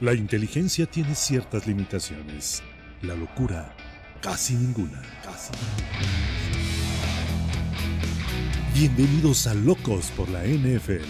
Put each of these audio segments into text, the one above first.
La inteligencia tiene ciertas limitaciones. La locura, casi ninguna. Casi Bienvenidos a Locos por la NFL.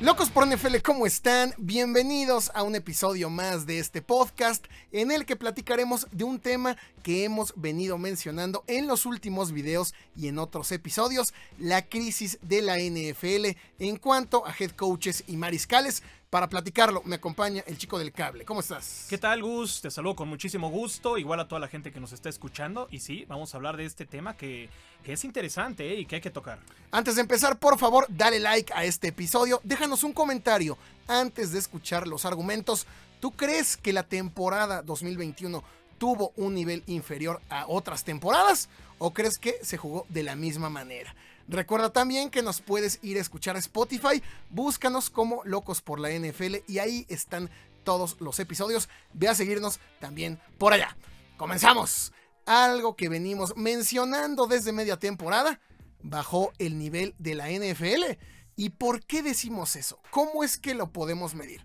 Locos por NFL, ¿cómo están? Bienvenidos a un episodio más de este podcast en el que platicaremos de un tema que hemos venido mencionando en los últimos videos y en otros episodios, la crisis de la NFL en cuanto a head coaches y mariscales. Para platicarlo, me acompaña el chico del cable. ¿Cómo estás? ¿Qué tal, Gus? Te saludo con muchísimo gusto, igual a toda la gente que nos está escuchando. Y sí, vamos a hablar de este tema que, que es interesante ¿eh? y que hay que tocar. Antes de empezar, por favor, dale like a este episodio. Déjanos un comentario antes de escuchar los argumentos. ¿Tú crees que la temporada 2021 tuvo un nivel inferior a otras temporadas? ¿O crees que se jugó de la misma manera? Recuerda también que nos puedes ir a escuchar a Spotify, búscanos como Locos por la NFL y ahí están todos los episodios. Ve a seguirnos también por allá. Comenzamos. Algo que venimos mencionando desde media temporada, bajó el nivel de la NFL. ¿Y por qué decimos eso? ¿Cómo es que lo podemos medir?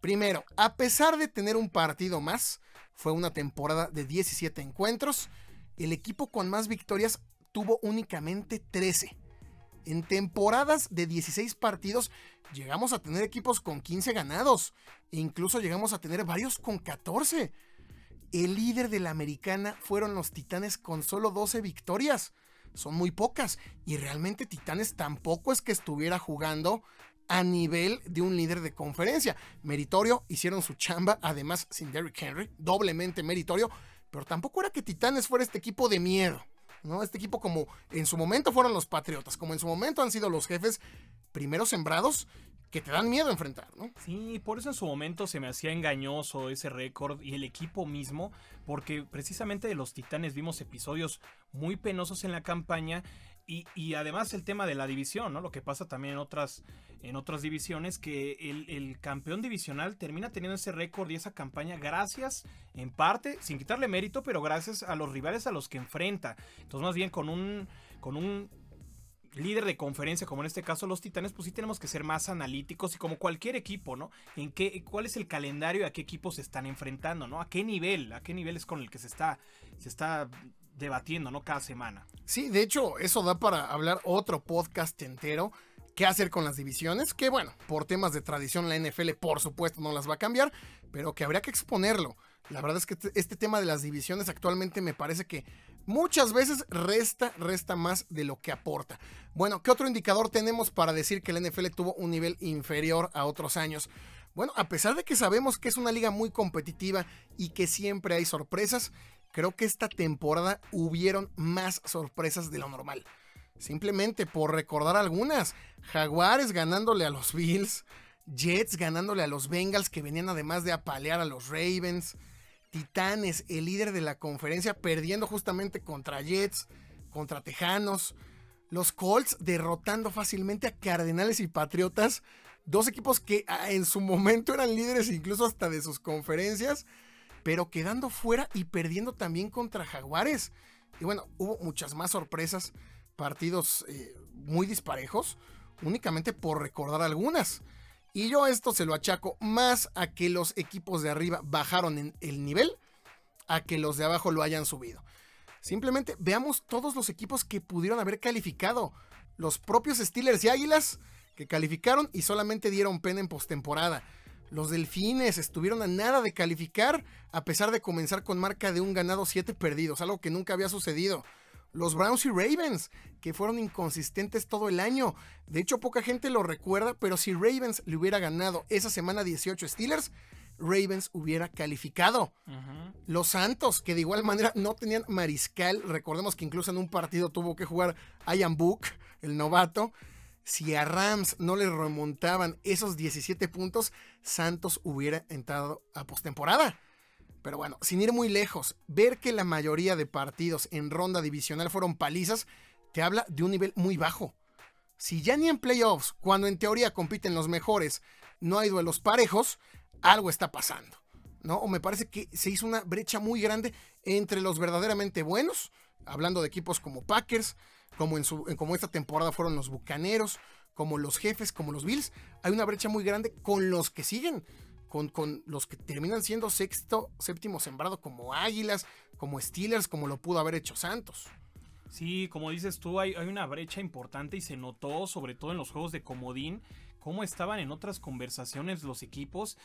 Primero, a pesar de tener un partido más, fue una temporada de 17 encuentros, el equipo con más victorias tuvo únicamente 13 en temporadas de 16 partidos llegamos a tener equipos con 15 ganados e incluso llegamos a tener varios con 14. El líder de la americana fueron los Titanes con solo 12 victorias. Son muy pocas y realmente Titanes tampoco es que estuviera jugando a nivel de un líder de conferencia. Meritorio, hicieron su chamba, además sin Derrick Henry, doblemente meritorio, pero tampoco era que Titanes fuera este equipo de miedo. ¿No? Este equipo como en su momento fueron los Patriotas, como en su momento han sido los jefes primeros sembrados que te dan miedo enfrentar, ¿no? Sí, por eso en su momento se me hacía engañoso ese récord y el equipo mismo, porque precisamente de los Titanes vimos episodios muy penosos en la campaña y, además el tema de la división, ¿no? Lo que pasa también en otras, en otras divisiones, que el, campeón divisional termina teniendo ese récord y esa campaña gracias, en parte, sin quitarle mérito, pero gracias a los rivales a los que enfrenta. Entonces, más bien con un, con un líder de conferencia, como en este caso los Titanes, pues sí tenemos que ser más analíticos y como cualquier equipo, ¿no? En qué, cuál es el calendario y a qué equipos se están enfrentando, ¿no? A qué nivel, a qué nivel es con el que se está, se está debatiendo, ¿no? Cada semana. Sí, de hecho, eso da para hablar otro podcast entero. ¿Qué hacer con las divisiones? Que bueno, por temas de tradición la NFL por supuesto no las va a cambiar, pero que habría que exponerlo. La verdad es que este, tema de las divisiones actualmente me parece que muchas veces resta, resta más de lo que aporta. Bueno, ¿qué otro indicador tenemos para decir que la NFL tuvo un nivel inferior a otros años? Bueno, a pesar de que sabemos que es una liga muy competitiva y que siempre hay sorpresas, creo que esta temporada hubieron más sorpresas de lo normal. Simplemente por recordar algunas. Jaguares ganándole a los Bills. Jets ganándole a los Bengals que venían además de apalear a los Ravens. Titanes, el líder de la conferencia, perdiendo justamente contra Jets, contra Tejanos. Los Colts derrotando fácilmente a Cardenales y Patriotas. Dos equipos que ah, en su momento eran líderes incluso hasta de sus conferencias pero quedando fuera y perdiendo también contra Jaguares. Y bueno, hubo muchas más sorpresas, partidos eh, muy disparejos, únicamente por recordar algunas. Y yo esto se lo achaco más a que los equipos de arriba bajaron en el nivel, a que los de abajo lo hayan subido. Simplemente veamos todos los equipos que pudieron haber calificado. Los propios Steelers y Águilas que calificaron y solamente dieron pena en postemporada. Los Delfines estuvieron a nada de calificar a pesar de comenzar con marca de un ganado, siete perdidos, algo que nunca había sucedido. Los Browns y Ravens, que fueron inconsistentes todo el año. De hecho, poca gente lo recuerda, pero si Ravens le hubiera ganado esa semana 18 Steelers, Ravens hubiera calificado. Los Santos, que de igual manera no tenían mariscal, recordemos que incluso en un partido tuvo que jugar Ian Book, el novato, si a Rams no le remontaban esos 17 puntos, Santos hubiera entrado a postemporada. Pero bueno, sin ir muy lejos, ver que la mayoría de partidos en ronda divisional fueron palizas, te habla de un nivel muy bajo. Si ya ni en playoffs, cuando en teoría compiten los mejores, no hay duelos parejos, algo está pasando. ¿no? O me parece que se hizo una brecha muy grande entre los verdaderamente buenos, hablando de equipos como Packers, como, en su, como esta temporada fueron los Bucaneros, como los jefes, como los Bills, hay una brecha muy grande con los que siguen. Con, con, los que terminan siendo sexto, séptimo sembrado, como Águilas, como Steelers, como lo pudo haber hecho Santos. Sí, como dices tú, hay, hay, una brecha importante y se notó, sobre todo en los juegos de comodín, cómo estaban en otras conversaciones los equipos.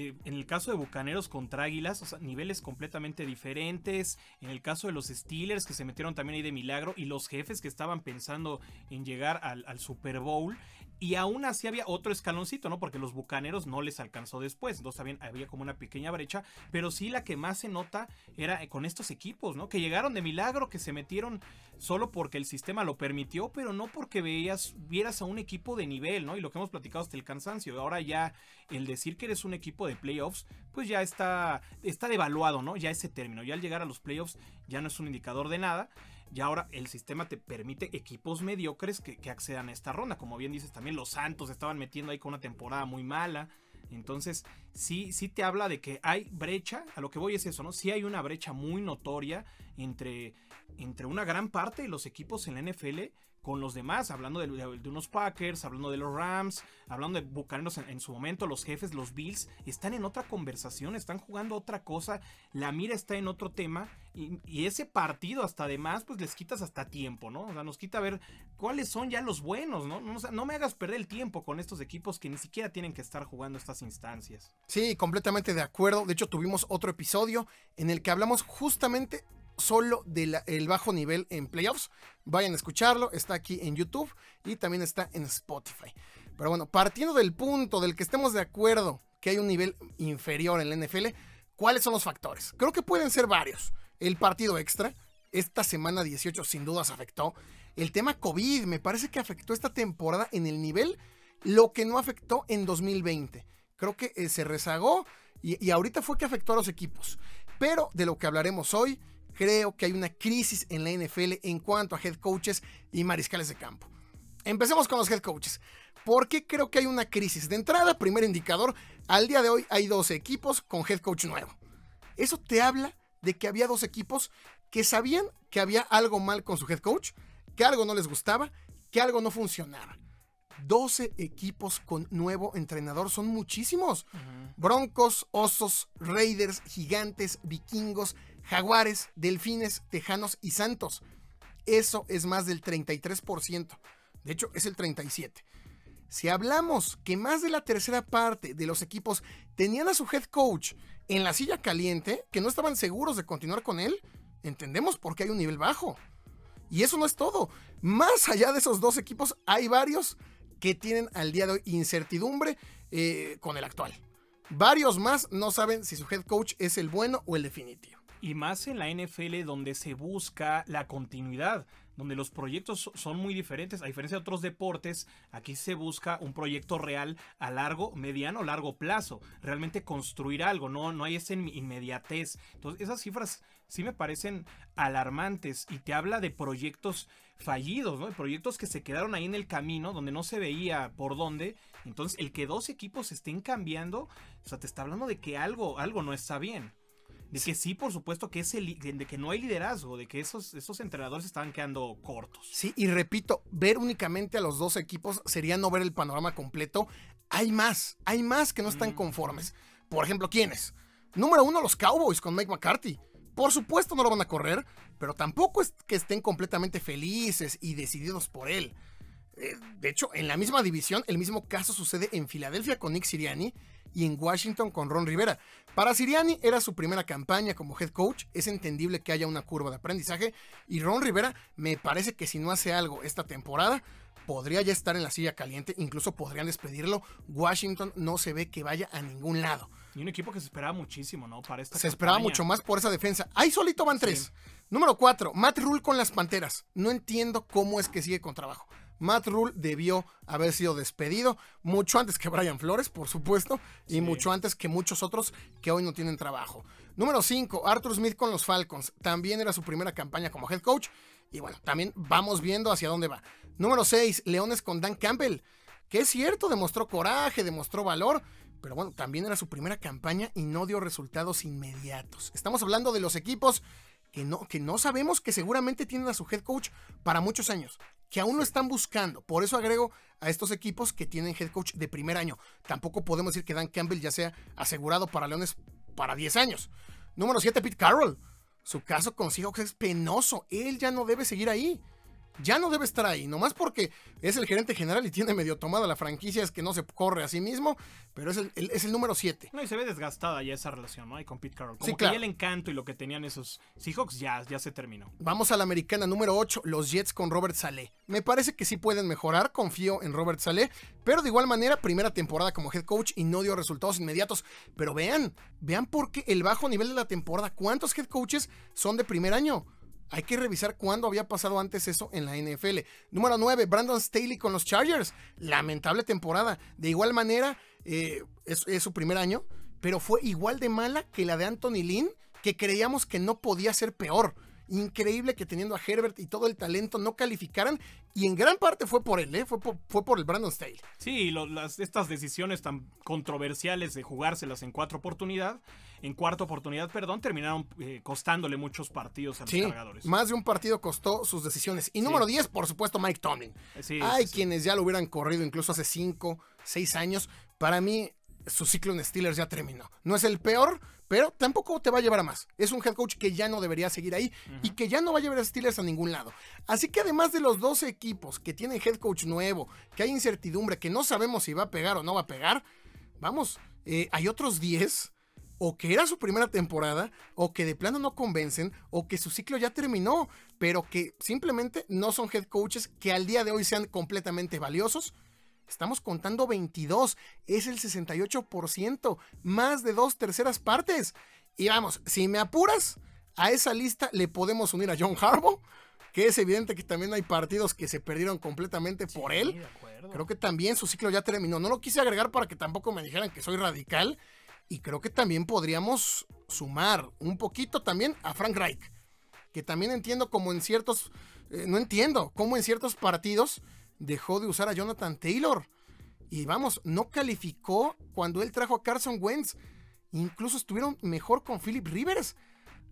Eh, en el caso de Bucaneros contra Águilas, o sea, niveles completamente diferentes. En el caso de los Steelers, que se metieron también ahí de milagro, y los jefes que estaban pensando en llegar al, al Super Bowl. Y aún así había otro escaloncito, ¿no? Porque los bucaneros no les alcanzó después. Entonces también había como una pequeña brecha. Pero sí la que más se nota era con estos equipos, ¿no? Que llegaron de milagro, que se metieron solo porque el sistema lo permitió, pero no porque veías, vieras a un equipo de nivel, ¿no? Y lo que hemos platicado hasta el cansancio. Ahora ya el decir que eres un equipo de playoffs, pues ya está, está devaluado, ¿no? Ya ese término. Ya al llegar a los playoffs ya no es un indicador de nada. Y ahora el sistema te permite equipos mediocres que, que, accedan a esta ronda. Como bien dices, también los Santos estaban metiendo ahí con una temporada muy mala. Entonces, sí, sí te habla de que hay brecha. A lo que voy es eso, ¿no? Sí hay una brecha muy notoria entre, entre una gran parte de los equipos en la NFL con los demás, hablando de, unos Packers, hablando de los Rams, hablando de Bucaneros en, su momento, los jefes, los Bills, están en otra conversación, están jugando otra cosa, la mira está en otro tema y, ese partido hasta además pues les quitas hasta tiempo, ¿no? O sea, nos quita ver cuáles son ya los buenos, ¿no? No me hagas perder el tiempo con estos equipos que ni siquiera tienen que estar jugando estas instancias. Sí, completamente de acuerdo. De hecho, tuvimos otro episodio en el que hablamos justamente solo del de bajo nivel en playoffs. Vayan a escucharlo, está aquí en YouTube y también está en Spotify. Pero bueno, partiendo del punto del que estemos de acuerdo que hay un nivel inferior en la NFL, ¿cuáles son los factores? Creo que pueden ser varios. El partido extra, esta semana 18 sin dudas afectó. El tema COVID me parece que afectó esta temporada en el nivel, lo que no afectó en 2020. Creo que eh, se rezagó y ahorita fue que afectó a los equipos. Pero de lo que hablaremos hoy, creo que hay una crisis en la NFL en cuanto a head coaches y mariscales de campo. Empecemos con los head coaches. ¿Por qué creo que hay una crisis? De entrada, primer indicador, al día de hoy hay dos equipos con head coach nuevo. Eso te habla de que había dos equipos que sabían que había algo mal con su head coach, que algo no les gustaba, que algo no funcionaba. 12 equipos con nuevo entrenador son muchísimos. Uh -huh. Broncos, Osos, Raiders, Gigantes, Vikingos, Jaguares, Delfines, Tejanos y Santos. Eso es más del 33%. De hecho, es el 37%. Si hablamos que más de la tercera parte de los equipos tenían a su head coach en la silla caliente, que no estaban seguros de continuar con él, entendemos por qué hay un nivel bajo. Y eso no es todo. Más allá de esos dos equipos, hay varios que tienen al día de hoy incertidumbre eh, con el actual. Varios más no saben si su head coach es el bueno o el definitivo. Y más en la NFL donde se busca la continuidad, donde los proyectos son muy diferentes, a diferencia de otros deportes, aquí se busca un proyecto real a largo, mediano, largo plazo, realmente construir algo, no, no hay esa inmediatez. Entonces esas cifras sí me parecen alarmantes y te habla de proyectos fallidos, ¿no? De proyectos que se quedaron ahí en el camino, donde no se veía por dónde. Entonces el que dos equipos estén cambiando, o sea, te está hablando de que algo, algo no está bien. De que sí, por supuesto, que es el, de que no hay liderazgo, de que esos, esos entrenadores estaban quedando cortos. Sí, y repito, ver únicamente a los dos equipos sería no ver el panorama completo. Hay más, hay más que no están conformes. Por ejemplo, ¿quiénes? Número uno, los Cowboys con Mike McCarthy. Por supuesto no lo van a correr, pero tampoco es que estén completamente felices y decididos por él. Eh, de hecho, en la misma división, el mismo caso sucede en Filadelfia con Nick Sirianni y en Washington con Ron Rivera. Para Siriani era su primera campaña como head coach, es entendible que haya una curva de aprendizaje y Ron Rivera me parece que si no hace algo esta temporada podría ya estar en la silla caliente, incluso podrían despedirlo. Washington no se ve que vaya a ningún lado. Y un equipo que se esperaba muchísimo, ¿no? Para esta se campaña. esperaba mucho más por esa defensa. Ahí solito van tres. Sí. Número cuatro, Matt Rule con las Panteras. No entiendo cómo es que sigue con trabajo. Matt Rule debió haber sido despedido mucho antes que Brian Flores, por supuesto, y sí. mucho antes que muchos otros que hoy no tienen trabajo. Número 5, Arthur Smith con los Falcons. También era su primera campaña como head coach. Y bueno, también vamos viendo hacia dónde va. Número 6, Leones con Dan Campbell. Que es cierto, demostró coraje, demostró valor. Pero bueno, también era su primera campaña y no dio resultados inmediatos. Estamos hablando de los equipos que no, que no sabemos que seguramente tienen a su head coach para muchos años. Que aún lo están buscando. Por eso agrego a estos equipos que tienen head coach de primer año. Tampoco podemos decir que Dan Campbell ya sea asegurado para Leones para 10 años. Número 7, Pete Carroll. Su caso con Seahawks es penoso. Él ya no debe seguir ahí ya no debe estar ahí, nomás porque es el gerente general y tiene medio tomada la franquicia, es que no se corre a sí mismo, pero es el, es el número 7. No, y se ve desgastada ya esa relación, ¿no? Y con Pete Carroll. Como que ya el encanto y lo que tenían esos Seahawks ya, ya se terminó. Vamos a la americana número 8, los Jets con Robert Saleh. Me parece que sí pueden mejorar, confío en Robert Saleh, pero de igual manera, primera temporada como head coach y no dio resultados inmediatos. Pero vean, vean por qué el bajo nivel de la temporada, ¿cuántos head coaches son de primer año? Hay que revisar cuándo había pasado antes eso en la NFL. Número 9, Brandon Staley con los Chargers. Lamentable temporada. De igual manera, eh, es, es, su primer año, pero fue igual de mala que la de Anthony Lynn, que creíamos que no podía ser peor. Increíble que teniendo a Herbert y todo el talento no calificaran. Y en gran parte fue por él, ¿eh? fue, por, fue por el Brandon Staley. Sí, las, estas decisiones tan controversiales de jugárselas en cuatro oportunidades, en cuarta oportunidad, perdón, terminaron eh, costándole muchos partidos a los cargadores. Más de un partido costó sus decisiones. Y número 10, por supuesto, Mike Tomlin. Hay quienes ya lo hubieran corrido incluso hace 5, 6 años. Para mí, su ciclo en Steelers ya terminó. No es el peor, pero tampoco te va a llevar a más. Es un head coach que ya no debería seguir ahí y que ya no va a llevar a Steelers a ningún lado. Así que además de los 12 equipos que tienen head coach nuevo, que hay incertidumbre, que no sabemos si va a pegar o no va a pegar, vamos, eh, hay otros 10 o que era su primera temporada, o que de plano no convencen, o que su ciclo ya terminó, pero que simplemente no son head coaches que al día de hoy sean completamente valiosos Estamos contando 22, es el 68%, más de dos terceras partes. Y vamos, si me apuras, a esa lista le podemos unir a John Harbaugh, que es evidente que también hay partidos que se perdieron completamente por él. Creo que también su ciclo ya terminó. No lo quise agregar para que tampoco me dijeran que soy radical. Y creo que también podríamos sumar un poquito también a Frank Reich, que también entiendo como en ciertos, eh, no entiendo, como en ciertos partidos dejó de usar a Jonathan Taylor. Y vamos, no calificó cuando él trajo a Carson Wentz. Incluso estuvieron mejor con Philip Rivers.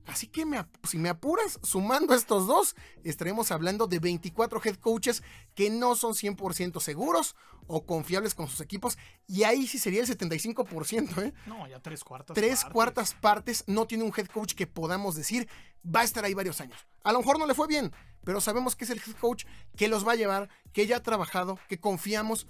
Así que si me apuras, sumando estos dos, estaremos hablando de 24 head coaches que no son 100% seguros o confiables con sus equipos. Y ahí sí sería el 75%. ¿eh? No, ya tres cuartas tres cuartas partes no tiene un head coach que podamos decir va a estar ahí varios años. A lo mejor no le fue bien, pero sabemos que es el head coach que los va a llevar, que ya ha trabajado, que confiamos.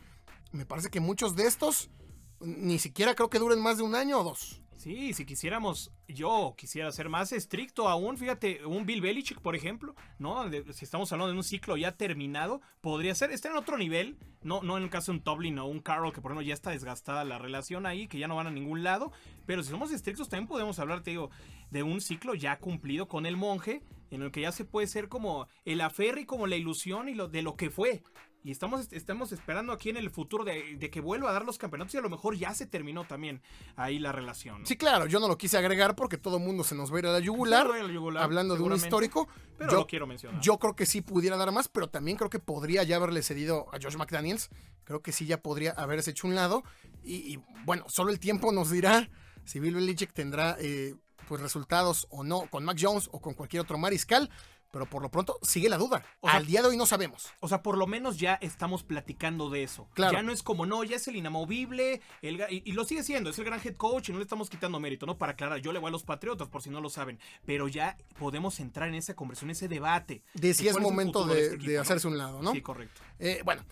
Me parece que muchos de estos ni siquiera creo que duren más de un año o dos. Sí, si quisiéramos, yo quisiera ser más estricto aún, fíjate, un Bill Belichick, por ejemplo, ¿no? si estamos hablando de un ciclo ya terminado, podría ser, está en otro nivel, no, no en el caso de un Toblin o un Carroll, que por ejemplo ya está desgastada la relación ahí, que ya no van a ningún lado, pero si somos estrictos también podemos hablar, te digo, de un ciclo ya cumplido con el monje, en el que ya se puede ser como el aferre y como la ilusión y lo de lo que fue. Y estamos, estamos esperando aquí en el futuro de, que vuelva a dar los campeonatos y a lo mejor ya se terminó también ahí la relación. Sí, claro, yo no lo quise agregar porque todo el mundo se nos va a ir a la yugular, hablando de un histórico. Pero yo, lo quiero mencionar. Yo creo que sí pudiera dar más, pero también creo que podría ya haberle cedido a Josh McDaniels. Creo que sí ya podría haberse hecho un lado. Y, bueno, solo el tiempo nos dirá si Bill Belichick tendrá eh, pues resultados o no con Mac Jones o con cualquier otro mariscal. Pero por lo pronto sigue la duda. Al día de hoy no sabemos. O sea, por lo menos ya estamos platicando de eso. Claro. Ya no es como, no, ya es el inamovible. El, y, lo sigue siendo, es el gran head coach y no le estamos quitando mérito, ¿no? Para aclarar, yo le voy a los Patriotas, por si no lo saben. Pero ya podemos entrar en esa conversación, ese debate. De si es momento de, este hacerse un lado, ¿no? Sí, correcto. Eh, bueno,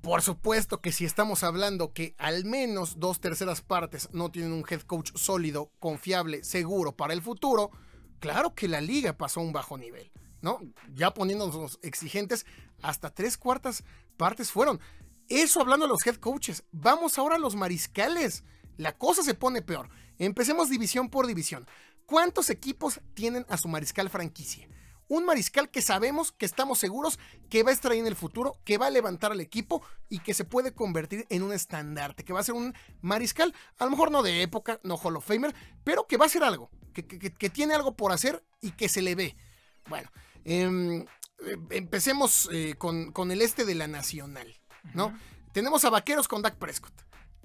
por supuesto que si estamos hablando que al menos dos terceras partes no tienen un head coach sólido, confiable, seguro para el futuro, claro que la liga pasó a un bajo nivel. ¿no? Ya poniéndonos exigentes, hasta tres cuartas partes fueron. Eso hablando de los head coaches. Vamos ahora a los mariscales. La cosa se pone peor. Empecemos división por división. ¿Cuántos equipos tienen a su mariscal franquicia? Un mariscal que sabemos, que estamos seguros que va a estar ahí en el futuro, que va a levantar al equipo y que se puede convertir en un estandarte, que va a ser un mariscal, a lo mejor no de época, no Hall of Famer, pero que va a ser algo, que, que tiene algo por hacer y que se le ve. Bueno, Em, empecemos eh, con, el este de la Nacional, ¿no? Tenemos a Vaqueros con Dak Prescott,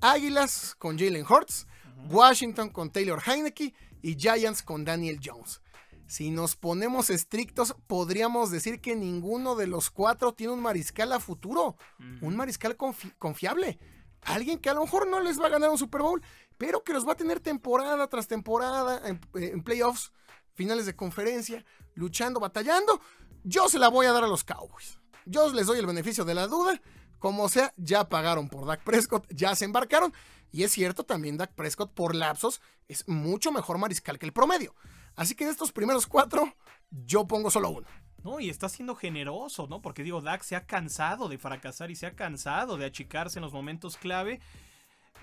Águilas con Jalen Hurts, Washington con Taylor Heineke y Giants con Daniel Jones. Si nos ponemos estrictos, podríamos decir que ninguno de los cuatro tiene un mariscal a futuro, un mariscal confiable. Alguien que a lo mejor no les va a ganar un Super Bowl, pero que los va a tener temporada tras temporada en, en playoffs, finales de conferencia, luchando, batallando. Yo se la voy a dar a los Cowboys. Yo les doy el beneficio de la duda. Como sea, ya pagaron por Dak Prescott, ya se embarcaron. Y es cierto, también Dak Prescott por lapsos es mucho mejor mariscal que el promedio. Así que de estos primeros cuatro, yo pongo solo uno. No, y está siendo generoso, ¿no? Porque digo, Dak se ha cansado de fracasar y se ha cansado de achicarse en los momentos clave.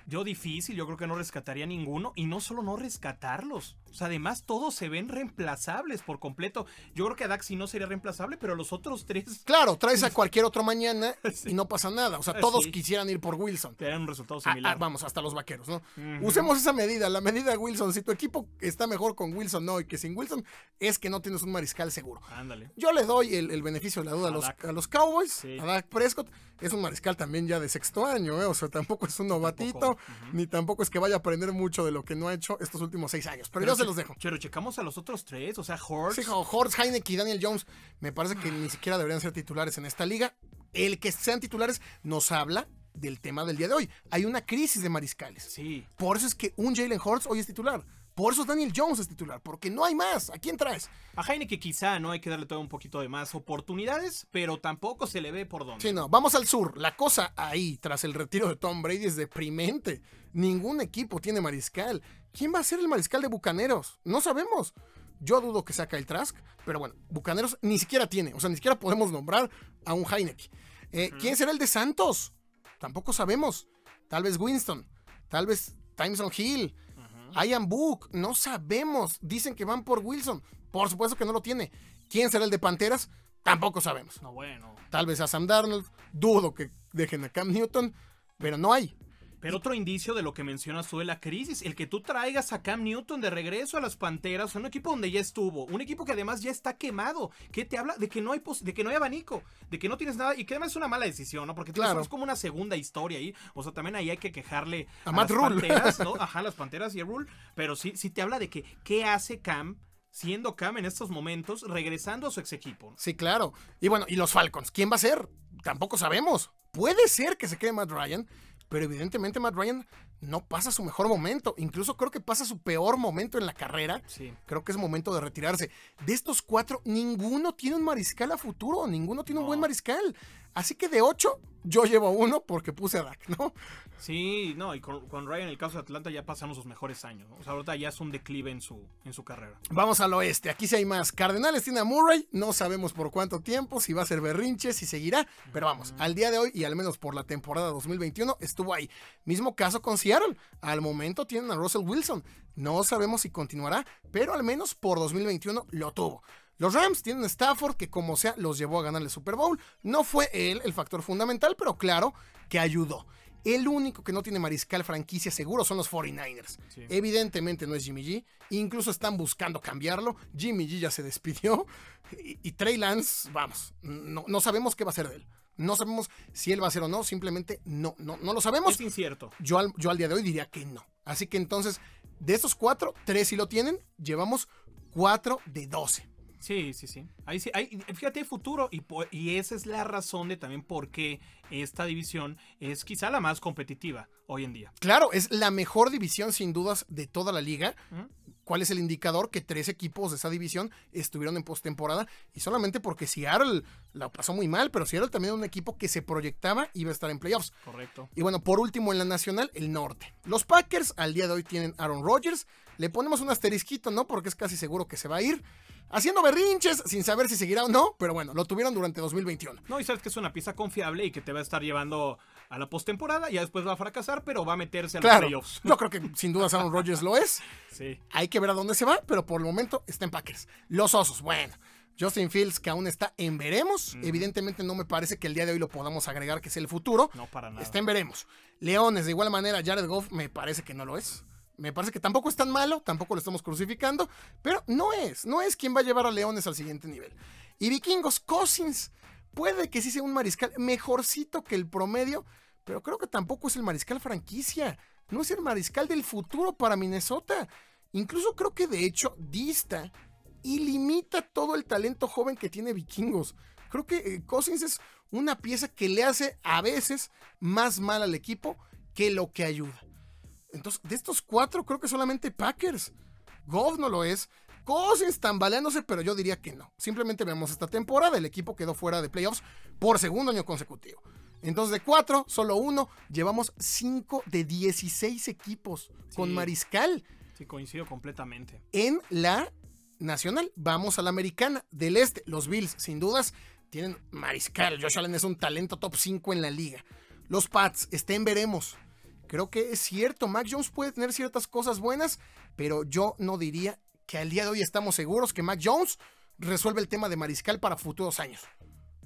Yo difícil, yo creo que no rescataría ninguno. Y no solo no rescatarlos. O sea, además todos se ven reemplazables por completo. Yo creo que a sí no sería reemplazable, pero los otros tres. Claro, traes a cualquier otro mañana y no pasa nada. O sea, todos quisieran ir por Wilson. Te un resultado ah, similar. Ah, vamos, hasta los vaqueros, ¿no? Usemos esa medida, la medida de Wilson. Si tu equipo está mejor con Wilson no y que sin Wilson, es que no tienes un mariscal seguro. Ándale. Yo le doy el, beneficio de la duda a, los, Cowboys, a Dak Prescott. Es un mariscal también ya de sexto año, ¿eh? O sea, tampoco es un novatito ni tampoco es que vaya a aprender mucho de lo que no ha hecho estos últimos seis años. Pero, yo se los dejo. Pero checamos a los otros tres, o sea, Horst. Sí, Horst, Heineke y Daniel Jones, me parece que ni siquiera deberían ser titulares en esta liga. El que sean titulares nos habla del tema del día de hoy. Hay una crisis de mariscales. Sí. Por eso es que un Jalen Horst hoy es titular. Por eso Daniel Jones es titular, porque no hay más. ¿A quién traes? A que quizá no hay que darle todo un poquito de más oportunidades, pero tampoco se le ve por dónde. Sí, no. Vamos al sur. La cosa ahí, tras el retiro de Tom Brady, es deprimente. Ningún equipo tiene mariscal. ¿Quién va a ser el mariscal de Bucaneros? No sabemos. Yo dudo que saca el Trask, pero bueno, Bucaneros ni siquiera tiene. O sea, ni siquiera podemos nombrar a un Heineken. Eh, ¿Quién será el de Santos? Tampoco sabemos. Tal vez Winston. Tal vez Timeson Hill. Ian Book, no sabemos. Dicen que van por Wilson. Por supuesto que no lo tiene. ¿Quién será el de Panteras? Tampoco sabemos. No, bueno. Tal vez a Sam Darnold. Dudo que dejen a Cam Newton. Pero no hay. Pero otro indicio de lo que mencionas tú de la crisis, el que tú traigas a Cam Newton de regreso a las Panteras, un equipo donde ya estuvo, un equipo que además ya está quemado, que te habla de que no hay de que no hay abanico, de que no tienes nada y que además es una mala decisión, ¿no? Porque claro. es como una segunda historia ahí, o sea, también ahí hay que quejarle a, Matt las Panteras, ¿no? Ajá, las Panteras y a Rule, pero sí sí te habla de que qué hace Cam siendo Cam en estos momentos, regresando a su ex equipo. Sí, claro. Y bueno, ¿y los Falcons? ¿Quién va a ser? Tampoco sabemos. Puede ser que se quede Matt Ryan, pero evidentemente Matt Ryan no pasa su mejor momento. Incluso creo que pasa su peor momento en la carrera. Sí. Creo que es momento de retirarse. De estos cuatro, ninguno tiene un mariscal a futuro. Ninguno tiene un buen mariscal. Así que de ocho, yo llevo uno porque puse a Dak, ¿no? Sí, no, y con, Ryan, en el caso de Atlanta, ya pasaron sus mejores años. O sea, ahorita ya es un declive en su, en su carrera. Vamos al oeste, aquí sí hay más. Cardenales tiene a Murray, no sabemos por cuánto tiempo, si va a ser berrinche, si seguirá, pero vamos, al día de hoy y al menos por la temporada 2021 estuvo ahí. Mismo caso con Seattle, al momento tienen a Russell Wilson, no sabemos si continuará, pero al menos por 2021 lo tuvo. Los Rams tienen Stafford que como sea los llevó a ganar el Super Bowl. No fue él el factor fundamental, pero claro que ayudó. El único que no tiene mariscal franquicia seguro son los 49ers. Evidentemente no es Jimmy G. Incluso están buscando cambiarlo. Jimmy G ya se despidió. Y, Trey Lance, vamos, no, no, sabemos qué va a ser de él. No sabemos si él va a ser o no. Simplemente no, no, no lo sabemos. Es incierto. Yo al, yo al día de hoy diría que no. Así que entonces, de estos cuatro, tres sí lo tienen. Llevamos cuatro de doce. Sí, sí, sí. Ahí sí, hay, fíjate, hay futuro y, y esa es la razón de también por qué esta división es quizá la más competitiva hoy en día. Claro, es la mejor división sin dudas de toda la liga. ¿Cuál es el indicador? Que tres equipos de esa división estuvieron en postemporada y solamente porque Seattle la pasó muy mal, pero Seattle también era un equipo que se proyectaba y iba a estar en playoffs. Correcto. Y bueno, por último en la nacional, el norte. Los Packers al día de hoy tienen Aaron Rodgers. Le ponemos un asterisquito, ¿no? Porque es casi seguro que se va a ir haciendo berrinches sin saber si seguirá o no, pero bueno, lo tuvieron durante 2021. No, y sabes que es una pieza confiable y que te va a estar llevando a la postemporada, ya después va a fracasar, pero va a meterse a los playoffs. Yo creo que sin duda Aaron Rodgers lo es. Sí. Hay que ver a dónde se va, pero por el momento está en Packers. Los Osos, bueno. Justin Fields, que aún está en veremos. Evidentemente no me parece que el día de hoy lo podamos agregar que es el futuro. No, para nada. Está en veremos. Leones, de igual manera, Jared Goff me parece que no lo es. Me parece que tampoco es tan malo, tampoco lo estamos crucificando, pero no es, no es quien va a llevar a Leones al siguiente nivel. Y Vikingos, Cousins, puede que sí sea un mariscal mejorcito que el promedio, pero creo que tampoco es el mariscal franquicia, no es el mariscal del futuro para Minnesota. Incluso creo que de hecho dista y limita todo el talento joven que tiene Vikingos. Creo que eh, Cousins es una pieza que le hace a veces más mal al equipo que lo que ayuda. Entonces, de estos cuatro, creo que solamente Packers. Goff no lo es. Cousins tambaleándose, pero yo diría que no. Simplemente vemos esta temporada, el equipo quedó fuera de playoffs por segundo año consecutivo. Entonces, de cuatro, solo uno, llevamos cinco de 16 equipos con. Mariscal Sí, coincido completamente. en la nacional. Vamos a la americana del este. Los Bills, sin dudas, tienen mariscal. Josh Allen es un talento top 5 en la liga. Los Pats, estén veremos. Creo que es cierto, Mac Jones puede tener ciertas cosas buenas, pero yo no diría que al día de hoy estamos seguros que Mac Jones resuelve el tema de mariscal para futuros años.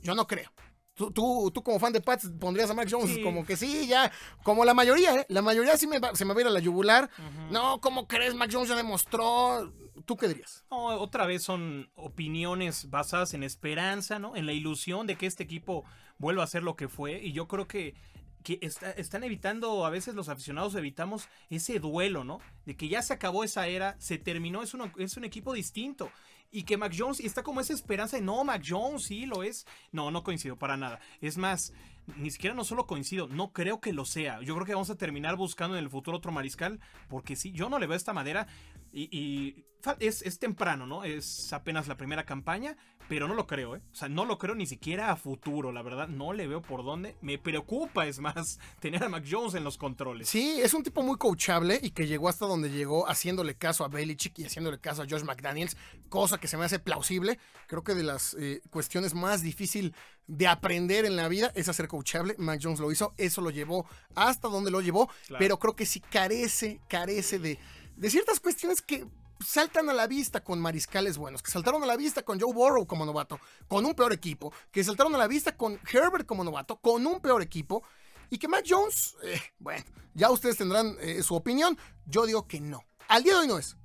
Yo no creo. Tú, tú, tú como fan de Pats pondrías a Mac Jones Sí. como que sí, ya, como la mayoría, ¿eh? La mayoría sí me va- se me va a ir a la yugular. No, ¿cómo crees? Mac Jones ya demostró. ¿Tú qué dirías? No, otra vez son opiniones basadas en esperanza, ¿no? En la ilusión de que este equipo vuelva a ser lo que fue. Y yo creo que, que está- están evitando, a veces los aficionados evitamos ese duelo, ¿no? De que ya se acabó esa era, se terminó, es, uno- es un equipo distinto. Y que Mac Jones, está como esa esperanza de, no, Mac Jones sí lo es. No, no coincido para nada. Es más, ni siquiera no solo coincido, no creo que lo sea. Yo creo que vamos a terminar buscando en el futuro otro mariscal, porque sí, yo no le veo esta madera. Y, es, es temprano, ¿no? Es apenas la primera campaña, pero no lo creo, ¿eh? O sea, no lo creo ni siquiera a futuro, la verdad. No le veo por dónde. Me preocupa, es más, tener a Mac Jones en los controles. Sí, es un tipo muy coachable y que llegó hasta donde llegó haciéndole caso a Belichick y haciéndole caso a Josh McDaniels, cosa que se me hace plausible. Creo que de las eh, cuestiones más difícil de aprender en la vida es hacer coachable. Mac Jones lo hizo, eso lo llevó hasta donde lo llevó, Claro. pero creo que sí carece, carece de, de ciertas cuestiones que saltan a la vista con mariscales buenos, que saltaron a la vista con Joe Burrow como novato, con un peor equipo, que saltaron a la vista con Herbert como novato, con un peor equipo, y que Mac Jones, eh, bueno, ya ustedes tendrán eh, su opinión, yo digo que no. Al día de hoy no es.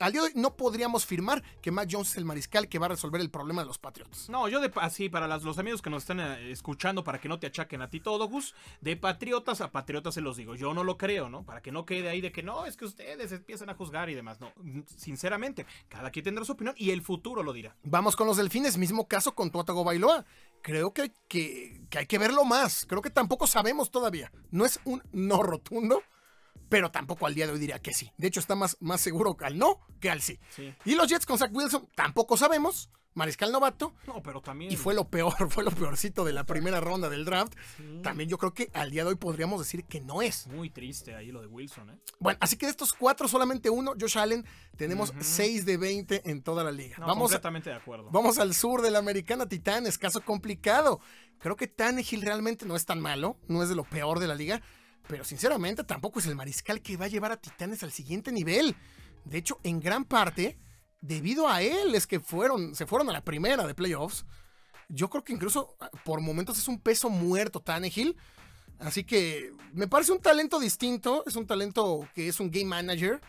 Al día de hoy no podríamos firmar que Mac Jones es el mariscal que va a resolver el problema de los Patriots. No, yo de así, para las- los amigos que nos están eh, escuchando, para que no te achaquen a ti todo, Gus, de patriotas a patriotas se los digo. Yo no lo creo, ¿no? Para que no quede ahí de que no, es que ustedes empiezan a juzgar y demás. No, sinceramente, cada quien tendrá su opinión y el futuro lo dirá. Vamos con los delfines, mismo caso con Tuatago Bailoa. Creo que, que, que hay que verlo más. Creo que tampoco sabemos todavía. No es un no rotundo, pero tampoco al día de hoy diría que sí. De hecho, está más, más seguro al no que al sí. Sí. Y los Jets con Zach Wilson tampoco sabemos. Mariscal novato. No, pero también. Y fue lo peor, fue lo peorcito de la primera ronda del draft. También yo creo que al día de hoy podríamos decir que no es. Muy triste ahí lo de Wilson, ¿eh? Bueno, así que de estos cuatro, solamente uno, Josh Allen, tenemos 6 de 20 en toda la liga. No, vamos, completamente de acuerdo. vamos al sur de la americana Titanes, caso complicado. Creo que Tannehill realmente no es tan malo, no es de lo peor de la liga, pero sinceramente tampoco es el mariscal que va a llevar a Titanes al siguiente nivel. De hecho, en gran parte, debido a él es que fueron, se fueron a la primera de playoffs. Yo creo que incluso ah, por momentos es un peso muerto Tannehill. Así que me parece un talento distinto, es un talento que es un game manager.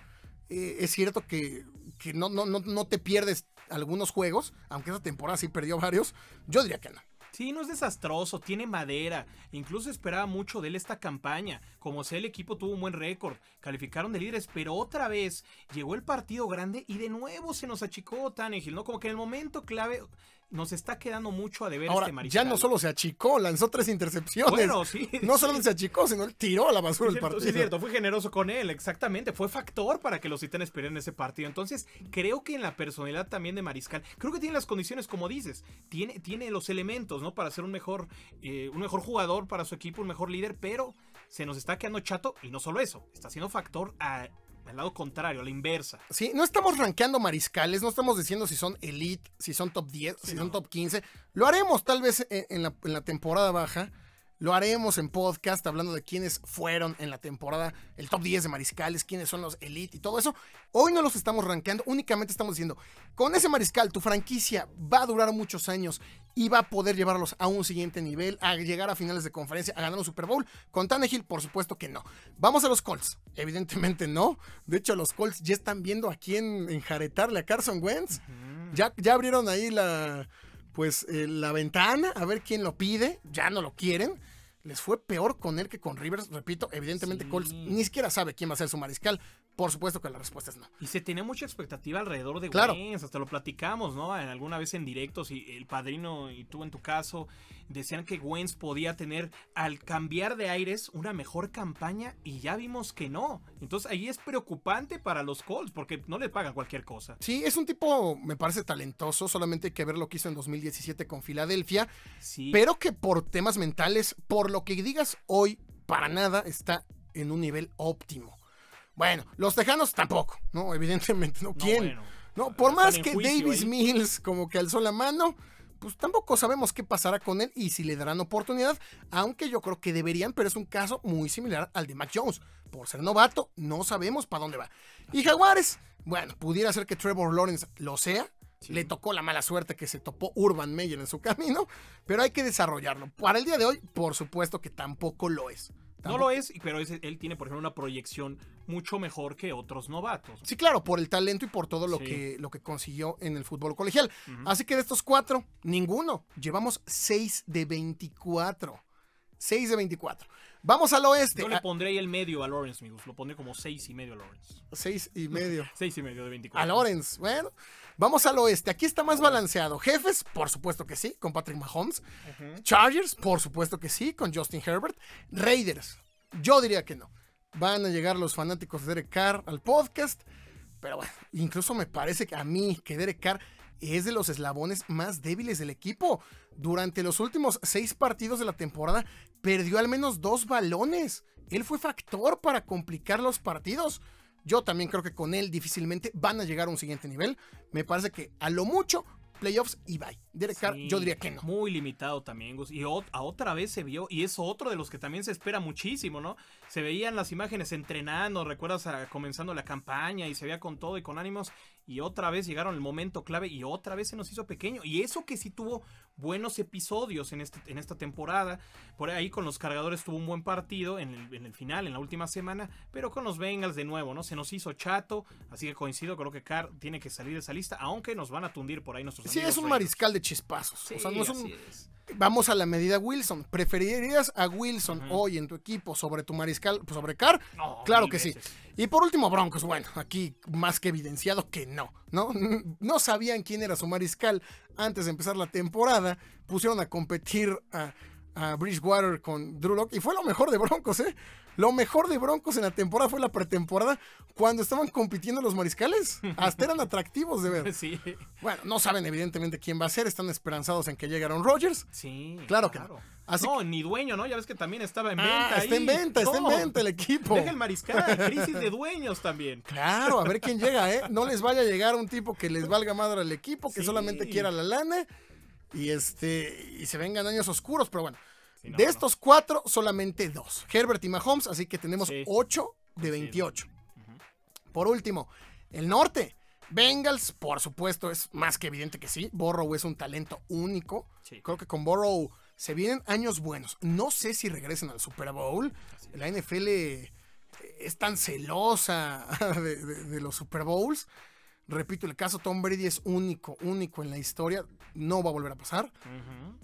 Eh, es cierto que, que no, no, no, no te pierdes algunos juegos, aunque esa temporada sí perdió varios. Yo diría que no. Sí, no es desastroso, tiene madera. Incluso esperaba mucho de él esta campaña. Como sea, el equipo tuvo un buen récord. Calificaron de líderes, pero otra vez llegó el partido grande y de nuevo se nos achicó Tannehill, ¿no? Como que en el momento clave nos está quedando mucho a deber Ahora, este mariscal. ya no solo se achicó, lanzó tres intercepciones. Bueno, sí. no sí. solo se achicó, sino él tiró a la basura Sí, el partido. sí, es cierto, fue generoso con él, exactamente. Fue factor para que los titanes perdieran ese partido. Entonces, creo que en la personalidad también de Mariscal, creo que tiene las condiciones, como dices, tiene, tiene los elementos, ¿no? Para ser un mejor, eh, un mejor jugador para su equipo, un mejor líder, pero se nos está quedando chato y no solo eso, está siendo factor a- al lado contrario, a la inversa. Sí, no estamos rankeando mariscales, no estamos diciendo si son elite, si son top 10, si son top 15. Lo haremos tal vez en, en la, en la temporada baja. Lo haremos en podcast hablando de quiénes fueron en la temporada, el top 10 de mariscales, quiénes son los elite y todo eso. Hoy no los estamos rankeando, únicamente estamos diciendo, con ese mariscal tu franquicia va a durar muchos años y va a poder llevarlos a un siguiente nivel, a llegar a finales de conferencia, a ganar un Super Bowl. Con Tannehill, por supuesto que no. Vamos a los Colts. Evidentemente no. De hecho, los Colts ya están viendo a quién enjaretarle a Carson Wentz. Ya, ya abrieron ahí la, pues, eh, la ventana a ver quién lo pide. Ya no lo quieren. Les fue peor con él que con Rivers. Repito, evidentemente Sí. Colts ni siquiera sabe quién va a ser su mariscal. Por supuesto que la respuesta es no. Y se tenía mucha expectativa alrededor de Claro. Wentz, hasta lo platicamos, ¿no? En- Alguna vez en directos y el padrino y tú en tu caso decían que Wentz podía tener al cambiar de aires una mejor campaña y ya vimos que no. Entonces ahí es preocupante para los Colts porque no le pagan cualquier cosa. Sí, es un tipo, me parece talentoso. Solamente hay que ver lo que hizo en 2017 con Filadelfia. Sí. Pero que por temas mentales, por lo que digas hoy, para nada está en un nivel óptimo. Bueno, los tejanos tampoco, ¿no? Evidentemente, ¿no? No, ¿Quién? bueno, no, por más que juicio Davis. Mills como que alzó la mano, pues tampoco sabemos qué pasará con él y si le darán oportunidad, aunque yo creo que deberían, pero es un caso muy similar al de Mac Jones. Por ser novato, no sabemos para dónde va. Y Jaguares, bueno, pudiera ser que Trevor Lawrence lo sea. Le tocó la mala suerte que se topó Urban Meyer en su camino, pero hay que desarrollarlo. Para el día de hoy, por supuesto que tampoco lo es. No lo es, pero es- él tiene, por ejemplo, una proyección mucho mejor que otros novatos. Sí, claro, por el talento y por todo lo, Sí. que, lo que consiguió en el fútbol colegial. Así que de estos cuatro, ninguno. Llevamos 6 de 24. 6 de 24. Vamos al oeste. Yo le pondré ahí el medio a Lawrence, amigos. Lo pondré como seis y medio a Lawrence. 6 y medio. Seis y medio de 24. A Lawrence. Bueno, vamos al oeste. Aquí está más balanceado. Jefes, por supuesto que sí, con Patrick Mahomes. Chargers, por supuesto que sí, con Justin Herbert. Raiders, yo diría que no. Van a llegar los fanáticos de Derek Carr al podcast. Pero bueno, incluso me parece que a mí que Derek Carr es de los eslabones más débiles del equipo. Durante los últimos seis partidos de la temporada, perdió al menos dos balones. Él fue factor para complicar los partidos. Yo también creo que con él difícilmente van a llegar a un siguiente nivel. Me parece que a lo mucho, playoffs y bye. Derek Carr, yo diría que no. Muy limitado también, Gus. Y ot- a otra vez se vio, y es otro de los que también se espera muchísimo, ¿no? Se veían las imágenes entrenando, recuerdas a- comenzando la campaña y se veía con todo y con ánimos. Y otra vez llegaron el momento clave y otra vez se nos hizo pequeño. Y eso que sí tuvo buenos episodios en, este, en esta temporada. Por ahí con los cargadores tuvo un buen partido en el, en el final, en la última semana. Pero con los Bengals de nuevo, ¿no? Se nos hizo chato. Así que coincido, creo que Carr tiene que salir de esa lista. Aunque nos van a tundir por ahí nuestros Sí, amigos es un Raiders. mariscal de chispazos. Sí, o sea, no es un- es. Vamos a la medida Wilson. ¿Preferirías a Wilson hoy en tu equipo sobre tu mariscal, sobre Carr? No, Claro que sí. Y por último, Broncos. Bueno, aquí más que evidenciado que no, ¿no? No sabían quién era su mariscal antes de empezar la temporada. Pusieron a competir a, a Bridgewater con Drew Lock y fue lo mejor de Broncos, ¿eh? Lo mejor de Broncos en la temporada fue la pretemporada cuando estaban compitiendo los mariscales. Hasta eran atractivos de ver. Sí, Bueno, no saben evidentemente quién va a ser, están esperanzados en que llegue Aaron Rodgers. sí. Claro que no. Así no, ni dueño, ¿no? Ya ves que también estaba en Ah, venta. está en venta, está en venta el equipo. Deja el mariscal, crisis de dueños también. Claro, a ver quién llega, ¿eh? No les vaya a llegar un tipo que les valga madre al equipo, que Sí. solamente quiera la lana y este y se vengan años oscuros, pero bueno. Sí, no, de estos cuatro, solamente dos. Herbert y Mahomes, así que tenemos Sí. ocho de Sí, 28. Ujú. Por último, el norte. Bengals, por supuesto, es más que evidente que sí. Borrow es un talento único. Sí. Creo que con Borrow se vienen años buenos. No sé si regresen al Super Bowl. La NFL es tan celosa de, de- de los Super Bowls. Repito, el caso Tom Brady es único, único en la historia. No va a volver a pasar. Ujú.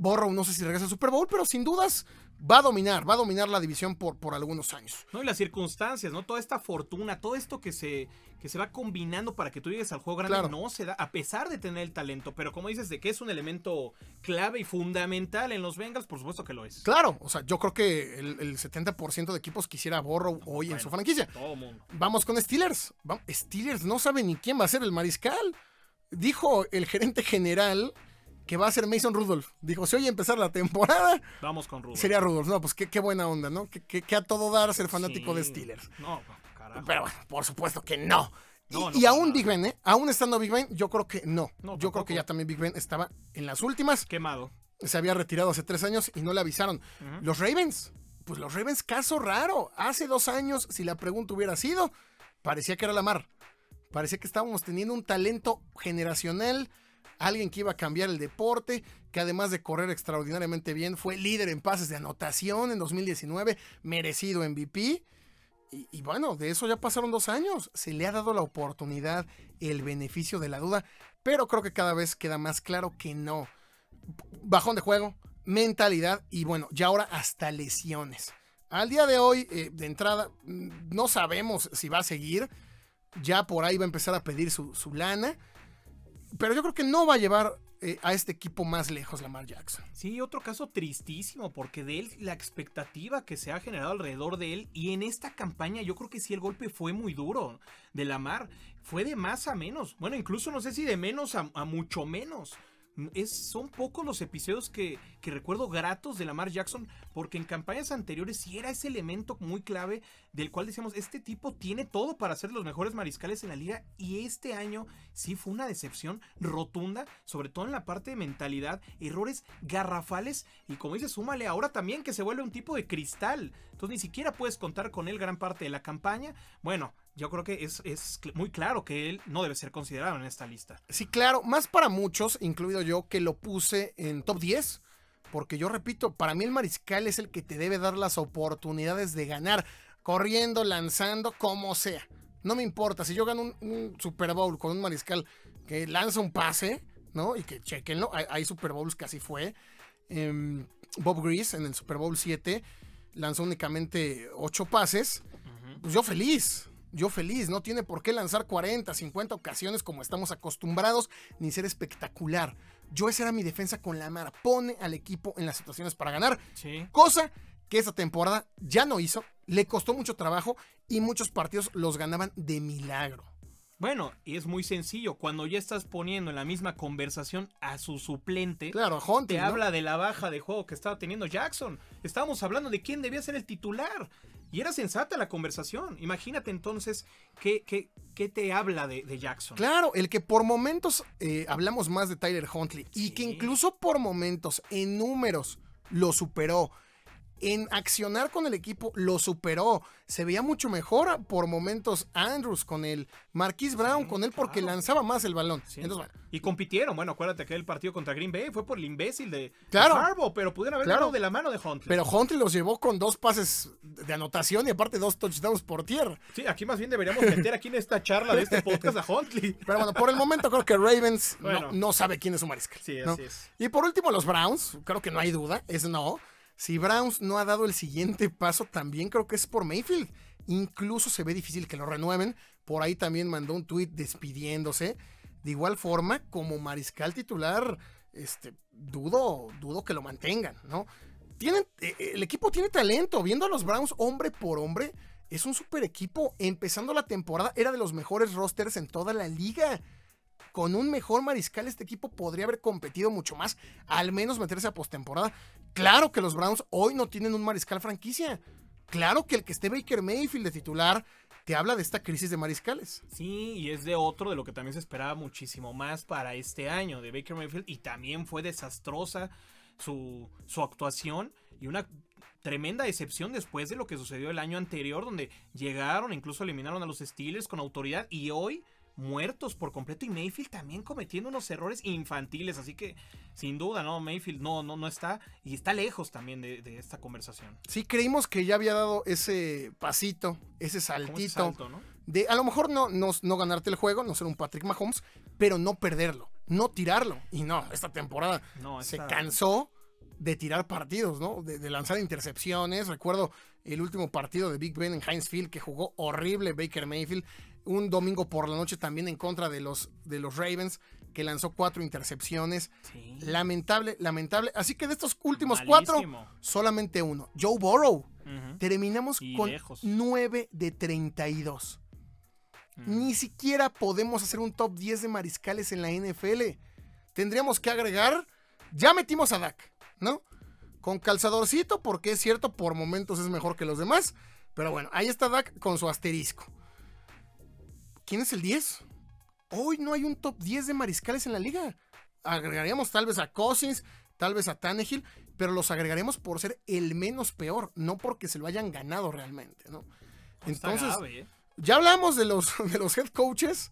Borrow no sé si regresa al Super Bowl, pero sin dudas va a dominar, va a dominar la división por, por algunos años. No, y las circunstancias, ¿no? Toda esta fortuna, todo esto que se, que se va combinando para que tú llegues al juego grande, Claro. no se da, a pesar de tener el talento. Pero como dices, de que es un elemento clave y fundamental en los Bengals, por supuesto que lo es. Claro, o sea, yo creo que el, el 70% de equipos quisiera Borrow hoy en su franquicia. Todo mundo. Vamos con Steelers. Steelers no sabe ni quién va a ser el mariscal. Dijo el gerente general que va a ser Mason Rudolph. Dijo, si hoy empezar la temporada, Vamos con Rudolph. sería Rudolph. No, pues qué, qué buena onda, ¿no? Que, que- que a todo dar ser fanático de. Steelers. No, carajo. Pero bueno, por supuesto que no. Y, No, no y para aún nada. Big Ben, ¿eh? Aún estando Big Ben, yo creo que no. No, yo creo que ya también Big Ben estaba en las últimas. Quemado. Se había retirado hace tres años y no le avisaron. Los Ravens, pues los Ravens, caso raro. Hace dos años, si la pregunta hubiera sido, parecía que era la mar. Parecía que estábamos teniendo un talento generacional, alguien que iba a cambiar el deporte, que además de correr extraordinariamente bien, fue líder en pases de anotación en 2019, merecido MVP. Y, y bueno, de eso ya pasaron dos años. Se le ha dado la oportunidad, el beneficio de la duda, pero creo que cada vez queda más claro que no. Bajón de juego, mentalidad y bueno, ya ahora hasta lesiones. Al día de hoy, eh, de entrada, mm, no sabemos si va a seguir. Ya por ahí va a empezar a pedir su, su lana. Pero yo creo que no va a llevar eh, a este equipo más lejos Lamar Jackson. Sí, otro caso tristísimo, porque de él la expectativa que se ha generado alrededor de él, y en esta campaña yo creo que sí el golpe fue muy duro de Lamar, fue de más a menos, bueno, incluso no sé si de menos a, a mucho menos. Es, son pocos los episodios que, recuerdo gratos de Lamar Jackson, porque en campañas anteriores sí era ese elemento muy clave del cual decíamos, este tipo tiene todo para ser los mejores mariscales en la liga, y este año sí fue una decepción rotunda, sobre todo en la parte de mentalidad, errores garrafales, y como dice, súmale ahora también que se vuelve un tipo de cristal, entonces ni siquiera puedes contar con él gran parte de la campaña, bueno, yo creo que es, es, muy claro que él no debe ser considerado en esta lista. Sí, claro, más para muchos, incluido yo, que lo puse en top 10, porque yo repito, para mí el mariscal es el que te debe dar las oportunidades de ganar, corriendo, lanzando, como sea. No me importa, si yo gano un, un Super Bowl con un mariscal que lanza un pase, ¿no? Y que chequenlo, hay, hay Super Bowls que así fue. Eh, Bob Grease en el Super Bowl 7 lanzó únicamente 8 pases. Pues yo feliz, yo feliz, no tiene por qué lanzar 40, 50 ocasiones como estamos acostumbrados, ni ser espectacular. Yo esa era mi defensa con la Mara. Pone al equipo en las situaciones para ganar. Sí. Cosa que esta temporada ya no hizo, le costó mucho trabajo y muchos partidos los ganaban de milagro. Bueno, y es muy sencillo. Cuando ya estás poniendo en la misma conversación a su suplente, claro, Hunting, te ¿no? habla de la baja de juego que estaba teniendo Jackson. Estábamos hablando de quién debía ser el titular. Y era sensata la conversación. Imagínate entonces qué, qué, qué te habla de, de, Jackson. Claro, el que por momentos eh, hablamos más de Tyler Huntley sí. y que incluso por momentos en números lo superó. En accionar con el equipo lo superó. Se veía mucho mejor por momentos Andrews con él, Marquise Brown sí, con él porque claro. lanzaba más el balón. Sí. Entonces, bueno. Y compitieron. Bueno, acuérdate que el partido contra Green Bay fue por el imbécil de, claro. de Harbaugh, pero pudieron haber claro. de la mano de Huntley. Pero Huntley los llevó con dos pases de anotación y aparte dos touchdowns por tierra. Sí, aquí más bien deberíamos meter aquí en esta charla de este podcast a Huntley. Pero bueno, por el momento creo que Ravens bueno. no, no, sabe quién es su mariscal. Sí, ¿no? así es. Y por último, los Browns, creo que no hay duda, es no. Si Browns no ha dado el siguiente paso, también creo que es por Mayfield. Incluso se ve difícil que lo renueven. Por ahí también mandó un tweet despidiéndose. De igual forma, como mariscal titular, este, dudo, dudo que lo mantengan, ¿no? Tienen, eh, el equipo tiene talento. Viendo a los Browns hombre por hombre, es un super equipo. Empezando la temporada, era de los mejores rosters en toda la liga con un mejor mariscal este equipo podría haber competido mucho más, al menos meterse a postemporada. Claro que los Browns hoy no tienen un mariscal franquicia. Claro que el que esté Baker Mayfield de titular te habla de esta crisis de mariscales. Sí, y es de otro de lo que también se esperaba muchísimo más para este año de Baker Mayfield y también fue desastrosa su, su actuación y una tremenda decepción después de lo que sucedió el año anterior donde llegaron, incluso eliminaron a los Steelers con autoridad y hoy muertos por completo y Mayfield también cometiendo unos errores infantiles, así que sin duda, ¿no? Mayfield no, no, no está y está lejos también de, de esta conversación. Sí, creímos que ya había dado ese pasito, ese saltito. Ese salto, ¿no? De a lo mejor no, no, no ganarte el juego, no ser un Patrick Mahomes, pero no perderlo, no tirarlo. Y no, esta temporada no, esta... se cansó de tirar partidos, ¿no? De, de, lanzar intercepciones. Recuerdo el último partido de Big Ben en Heinz Field que jugó horrible Baker Mayfield un domingo por la noche también en contra de los, de los Ravens, que lanzó cuatro intercepciones. Sí. Lamentable, lamentable. Así que de estos últimos Malísimo. cuatro, solamente uno. Joe Burrow. Uh -huh. Terminamos y con lejos. 9 de 32. Uh -huh. Ni siquiera podemos hacer un top 10 de mariscales en la NFL. Tendríamos que agregar. Ya metimos a Dak, ¿no? Con calzadorcito, porque es cierto, por momentos es mejor que los demás. Pero bueno, ahí está Dak con su asterisco. ¿Quién es el 10? Hoy no hay un top 10 de mariscales en la liga. Agregaríamos tal vez a Cousins, tal vez a Tannehill, pero los agregaremos por ser el menos peor, no porque se lo hayan ganado realmente, ¿no? Entonces, grave, ¿eh? ya hablamos de los, de los head coaches.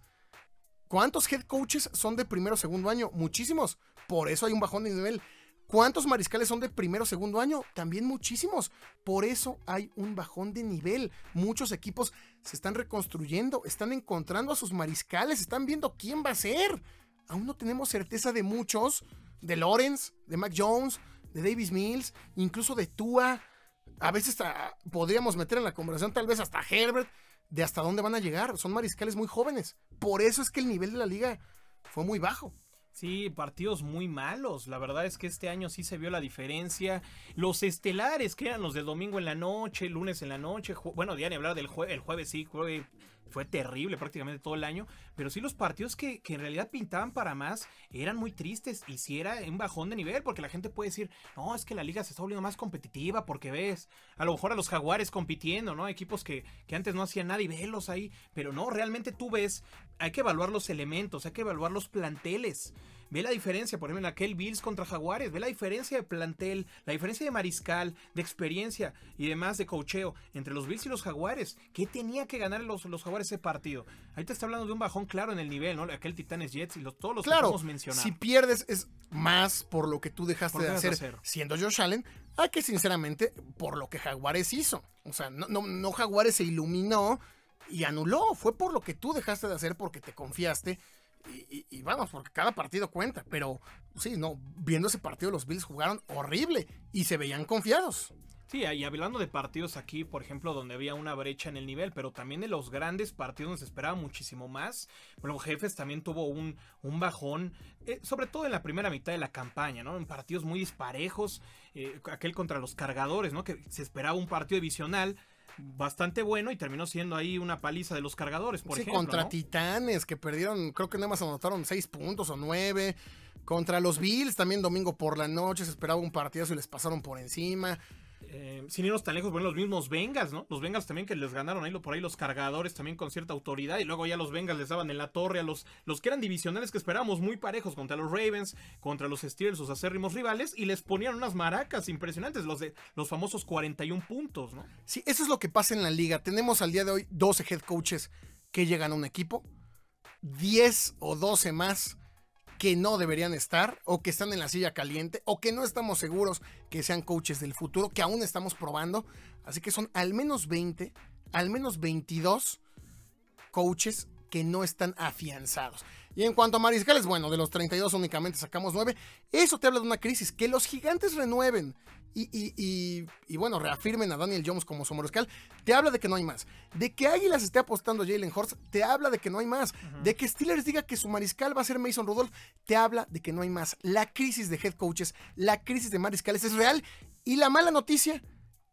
¿Cuántos head coaches son de primero o segundo año? Muchísimos. Por eso hay un bajón de nivel. ¿Cuántos mariscales son de primero o segundo año? También muchísimos. Por eso hay un bajón de nivel. Muchos equipos se están reconstruyendo, están encontrando a sus mariscales, están viendo quién va a ser. Aún no tenemos certeza de muchos, de Lawrence, de Mac Jones, de Davis Mills, incluso de Tua. A veces podríamos meter en la conversación tal vez hasta Herbert, de hasta dónde van a llegar. Son mariscales muy jóvenes. Por eso es que el nivel de la liga fue muy bajo. Sí, partidos muy malos. La verdad es que este año sí se vio la diferencia. Los estelares, que eran los del domingo en la noche, lunes en la noche. Bueno, ya ni hablar del jueves, el jueves sí, fue terrible prácticamente todo el año, pero sí los partidos que, en realidad pintaban para más eran muy tristes y si era un bajón de nivel, porque la gente puede decir, no, es que la liga se está volviendo más competitiva porque ves a lo mejor a los jaguares compitiendo, ¿no? Equipos que, que antes no hacían nada y velos ahí, pero no, realmente tú ves, hay que evaluar los elementos, hay que evaluar los planteles. Ve la diferencia, por ejemplo, en aquel Bills contra Jaguares, ve la diferencia de plantel, la diferencia de mariscal, de experiencia y demás de cocheo entre los Bills y los Jaguares. ¿Qué tenía que ganar los, los Jaguares ese partido? Ahí te está hablando de un bajón claro en el nivel, ¿no? Aquel Titanes Jets y los, todos los claro, que hemos mencionado. Si pierdes es más por lo que tú dejaste de hacer, siendo Josh Allen, a que sinceramente por lo que Jaguares hizo. O sea, no, no, no Jaguares se iluminó y anuló. Fue por lo que tú dejaste de hacer porque te confiaste y, vamos, porque cada partido cuenta. Pero sí, no, viendo ese partido, los Bills jugaron horrible y se veían confiados. Sí, y hablando de partidos aquí, por ejemplo, donde había una brecha en el nivel, pero también de los grandes partidos donde se esperaba muchísimo más. Bueno, Jefes también tuvo un, un bajón, eh, sobre todo en la primera mitad de la campaña, ¿no? En partidos muy disparejos, eh, aquel contra los cargadores, ¿no? Que se esperaba un partido divisional bastante bueno y terminó siendo ahí una paliza de los cargadores, por sí, contra Titanes, que perdieron, creo que nada más anotaron seis puntos o nueve. Contra los Bills, también domingo por la noche, se esperaba un partidazo y les pasaron por encima. Eh, sin irnos tan lejos, bueno, los mismos Bengals, ¿no? Los Bengals también que les ganaron ahí por ahí los cargadores también con cierta autoridad y luego ya los Bengals les daban en la torre a los, los que eran divisionales que esperábamos muy parejos contra los Ravens, contra los Steelers, sus acérrimos rivales y les ponían unas maracas impresionantes, los de los famosos 41 puntos, ¿no? Sí, eso es lo que pasa en la liga. Tenemos al día de hoy 12 head coaches que llegan a un equipo, 10 o 12 más que no deberían estar o que están en la silla caliente o que no estamos seguros que sean coaches del futuro, que aún estamos probando. Así que son al menos 20, al menos 22 coaches que no están afianzados. Y en cuanto a mariscales, bueno, de los 32 únicamente sacamos 9. Eso te habla de una crisis. Que los gigantes renueven y, bueno, reafirmen a Daniel Jones como su mariscal, te habla de que no hay más. De que Águilas esté apostando a Jalen Horst, te habla de que no hay más. De que Steelers diga que su mariscal va a ser Mason Rudolph, te habla de que no hay más. La crisis de head coaches, la crisis de mariscales es real. Y la mala noticia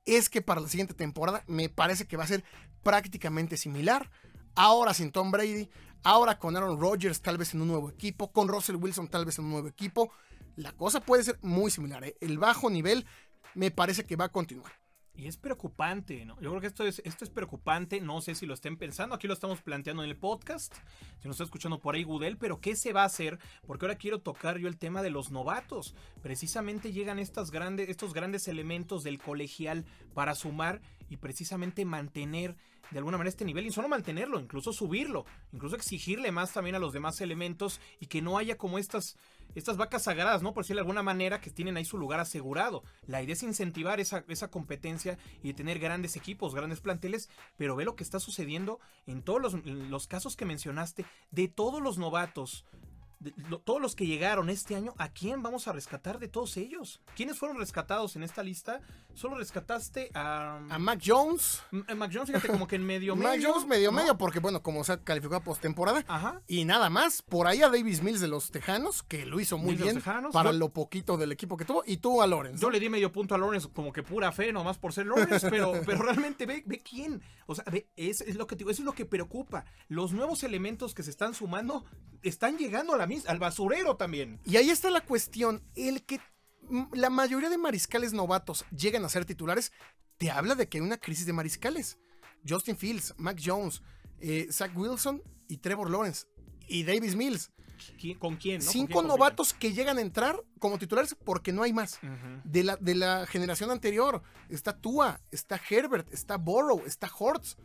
es que para la siguiente temporada me parece que va a ser prácticamente similar. Ahora sin Tom Brady, ahora con Aaron Rodgers tal vez en un nuevo equipo, con Russell Wilson tal vez en un nuevo equipo. La cosa puede ser muy similar. ¿eh? El bajo nivel me parece que va a continuar. Y es preocupante, ¿no? Yo creo que esto es, esto es preocupante, no sé si lo estén pensando, aquí lo estamos planteando en el podcast, si nos está escuchando por ahí Gudel, pero ¿qué se va a hacer? Porque ahora quiero tocar yo el tema de los novatos. Precisamente llegan grandes, estos grandes elementos del colegial para sumar y precisamente mantener de alguna manera este nivel y solo mantenerlo, incluso subirlo, incluso exigirle más también a los demás elementos y que no haya como estas estas vacas sagradas, ¿no? Por decirlo de alguna manera, que tienen ahí su lugar asegurado. La idea es incentivar esa, esa competencia y tener grandes equipos, grandes planteles, pero ve lo que está sucediendo en todos los, los casos que mencionaste, de todos los novatos, todos los que llegaron este año, ¿a quién vamos a rescatar de todos ellos? ¿Quiénes fueron rescatados en esta lista? Solo rescataste a... A Mac Jones. A Mac Jones, fíjate, como que en medio medio. Mac Jones medio medio, porque bueno, como se calificó a postemporada. Ajá. Y nada más, por ahí a Davis Mills de los Tejanos, que lo hizo muy bien para lo poquito del equipo que tuvo, y tú a Lawrence. Yo le di medio punto a Lawrence como que pura fe, nomás por ser Lawrence, pero, pero realmente ve, ve quién. O sea, ve, es, es lo que digo, eso es lo que preocupa. Los nuevos elementos que se están sumando están llegando a la al basurero también. Y ahí está la cuestión, el que la mayoría de mariscales novatos llegan a ser titulares, te habla de que hay una crisis de mariscales. Justin Fields, Mac Jones, eh, Zach Wilson y Trevor Lawrence y Davis Mills. ¿Con quién? Cinco novatos que llegan a entrar como titulares porque no hay más. de, la, de la generación anterior está Tua, está Herbert, está Borrow, está Hortz.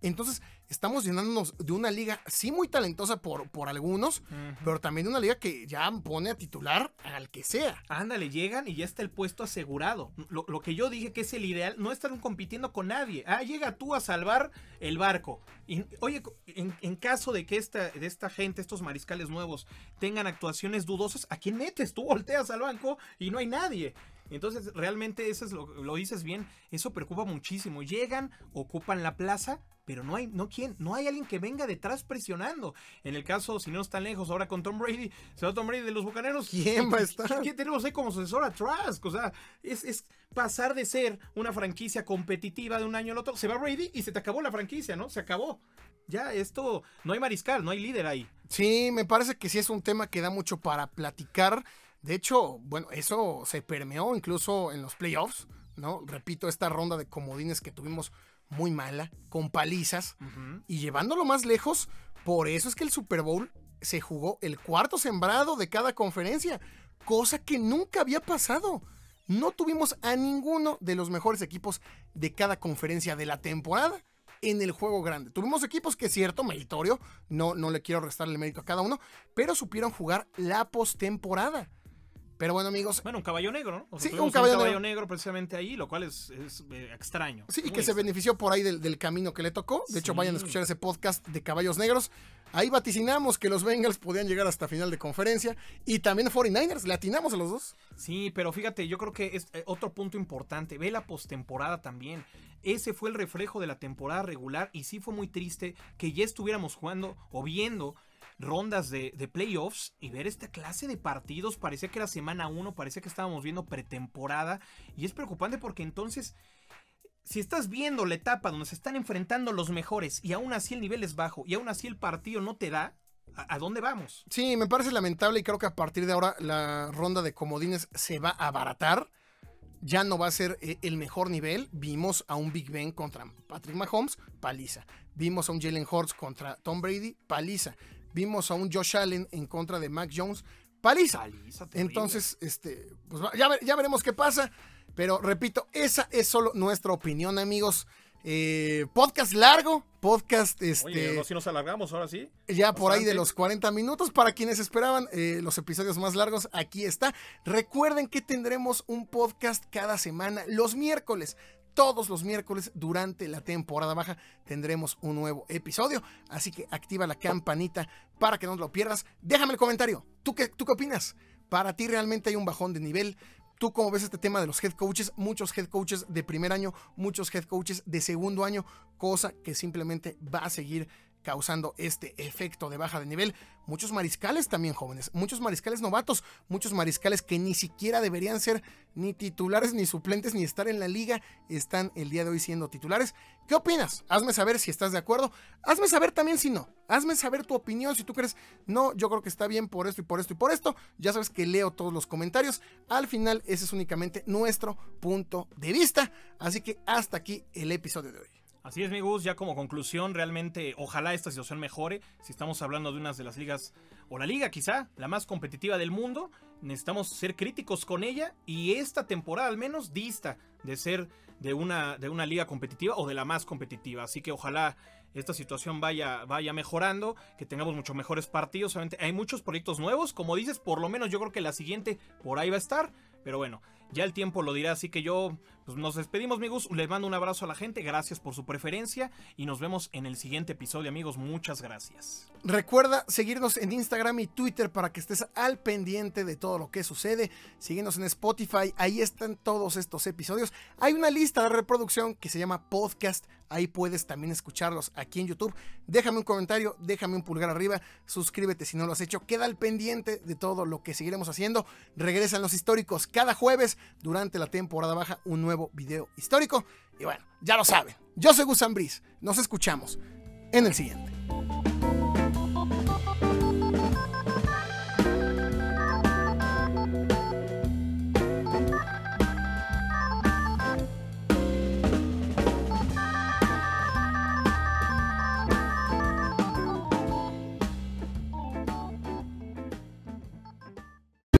Entonces, estamos llenándonos de una liga, sí muy talentosa por, por algunos, pero también de una liga que ya pone a titular al que sea. Ándale, llegan y ya está el puesto asegurado. Lo, que yo dije que es el ideal, no están compitiendo con nadie. Ah, llega tú a salvar el barco. Y, oye, en, caso de que esta, de esta gente, estos mariscales nuevos, tengan actuaciones dudosas, ¿a quién metes? Tú volteas al banco y no hay nadie. Entonces, realmente eso es lo, lo dices bien, eso preocupa muchísimo. Llegan, ocupan la plaza, pero no hay, no quién, no hay alguien que venga detrás presionando. En el caso, si no están lejos, ahora con Tom Brady, se va Tom Brady de los bucaneros. ¿Quién va a estar? ¿Quién tenemos ahí como sucesor atrás? O sea, es, es, pasar de ser una franquicia competitiva de un año al otro. Se va Brady y se te acabó la franquicia, ¿no? Se acabó. Ya, esto, no hay mariscal, no hay líder ahí. Sí, me parece que sí es un tema que da mucho para platicar. De hecho, bueno, eso se permeó incluso en los playoffs, ¿no? Repito, esta ronda de comodines que tuvimos muy mala, con palizas, uh -huh. y llevándolo más lejos, por eso es que el Super Bowl se jugó el cuarto sembrado de cada conferencia, cosa que nunca había pasado. No tuvimos a ninguno de los mejores equipos de cada conferencia de la temporada en el juego grande. Tuvimos equipos que es cierto, meritorio, no, no le quiero restarle el mérito a cada uno, pero supieron jugar la postemporada. Pero bueno, amigos. Bueno, un caballo negro, ¿no? O sea, sí, un caballo, un caballo negro. negro. precisamente ahí, lo cual es, es eh, extraño. Sí, y que se benefició por ahí del, del, camino que le tocó. De sí. hecho, vayan a escuchar ese podcast de caballos negros. Ahí vaticinamos que los Bengals podían llegar hasta final de conferencia. Y también 49ers, le atinamos a los dos. Sí, pero fíjate, yo creo que es eh, otro punto importante. Ve la postemporada también. Ese fue el reflejo de la temporada regular. Y sí fue muy triste que ya estuviéramos jugando o viendo rondas de, playoffs y ver esta clase de partidos. Parecía que era semana 1, parecía que estábamos viendo pretemporada. Y es preocupante porque entonces, si estás viendo la etapa donde se están enfrentando los mejores y aún así el nivel es bajo y aún así el partido no te da, ¿a, a dónde vamos? Sí, me parece lamentable y creo que a partir de ahora la ronda de comodines se va a abaratar. Ya no va a ser eh, el mejor nivel. Vimos a un Big Ben contra Patrick Mahomes, paliza. Vimos a un Jalen Hurts contra Tom Brady, paliza vimos a un Josh Allen en contra de Mac Jones. Paliza. Paliza Entonces, este, pues ya, ya, veremos qué pasa. Pero repito, esa es solo nuestra opinión, amigos. Eh, podcast largo, podcast este. Oye, si nos alargamos ahora sí. Ya Bastante. por ahí de los 40 minutos. Para quienes esperaban eh, los episodios más largos, aquí está. Recuerden que tendremos un podcast cada semana, los miércoles todos los miércoles durante la temporada baja tendremos un nuevo episodio. Así que activa la campanita para que no lo pierdas. Déjame el comentario. ¿Tú qué, ¿Tú qué opinas? ¿Para ti realmente hay un bajón de nivel? ¿Tú cómo ves este tema de los head coaches? Muchos head coaches de primer año, muchos head coaches de segundo año, cosa que simplemente va a seguir causando este efecto de baja de nivel. Muchos mariscales también jóvenes, muchos mariscales novatos, muchos mariscales que ni siquiera deberían ser ni titulares ni suplentes ni estar en la liga, están el día de hoy siendo titulares. ¿Qué opinas? Hazme saber si estás de acuerdo. Hazme saber también si no. Hazme saber tu opinión si tú crees, no, yo creo que está bien por esto y por esto y por esto. Ya sabes que leo todos los comentarios. Al final, ese es únicamente nuestro punto de vista. Así que hasta aquí el episodio de hoy. Así es, mi Gus, ya como conclusión, realmente ojalá esta situación mejore. Si estamos hablando de unas de las ligas, o la liga quizá, la más competitiva del mundo, necesitamos ser críticos con ella y esta temporada al menos dista de ser de una, de una liga competitiva o de la más competitiva. Así que ojalá esta situación vaya, vaya mejorando, que tengamos muchos mejores partidos. Obviamente hay muchos proyectos nuevos, como dices, por lo menos yo creo que la siguiente por ahí va a estar. Pero bueno, ya el tiempo lo dirá, así que yo pues nos despedimos, amigos. Les mando un abrazo a la gente, gracias por su preferencia y nos vemos en el siguiente episodio, amigos. Muchas gracias. Recuerda seguirnos en Instagram y Twitter para que estés al pendiente de todo lo que sucede. Síguenos en Spotify, ahí están todos estos episodios. Hay una lista de reproducción que se llama podcast. Ahí puedes también escucharlos aquí en YouTube. Déjame un comentario, déjame un pulgar arriba, suscríbete si no lo has hecho. Queda al pendiente de todo lo que seguiremos haciendo. Regresan los históricos cada jueves durante la temporada baja un nuevo video histórico. Y bueno, ya lo saben. Yo soy Gus Ambris. Nos escuchamos en el siguiente.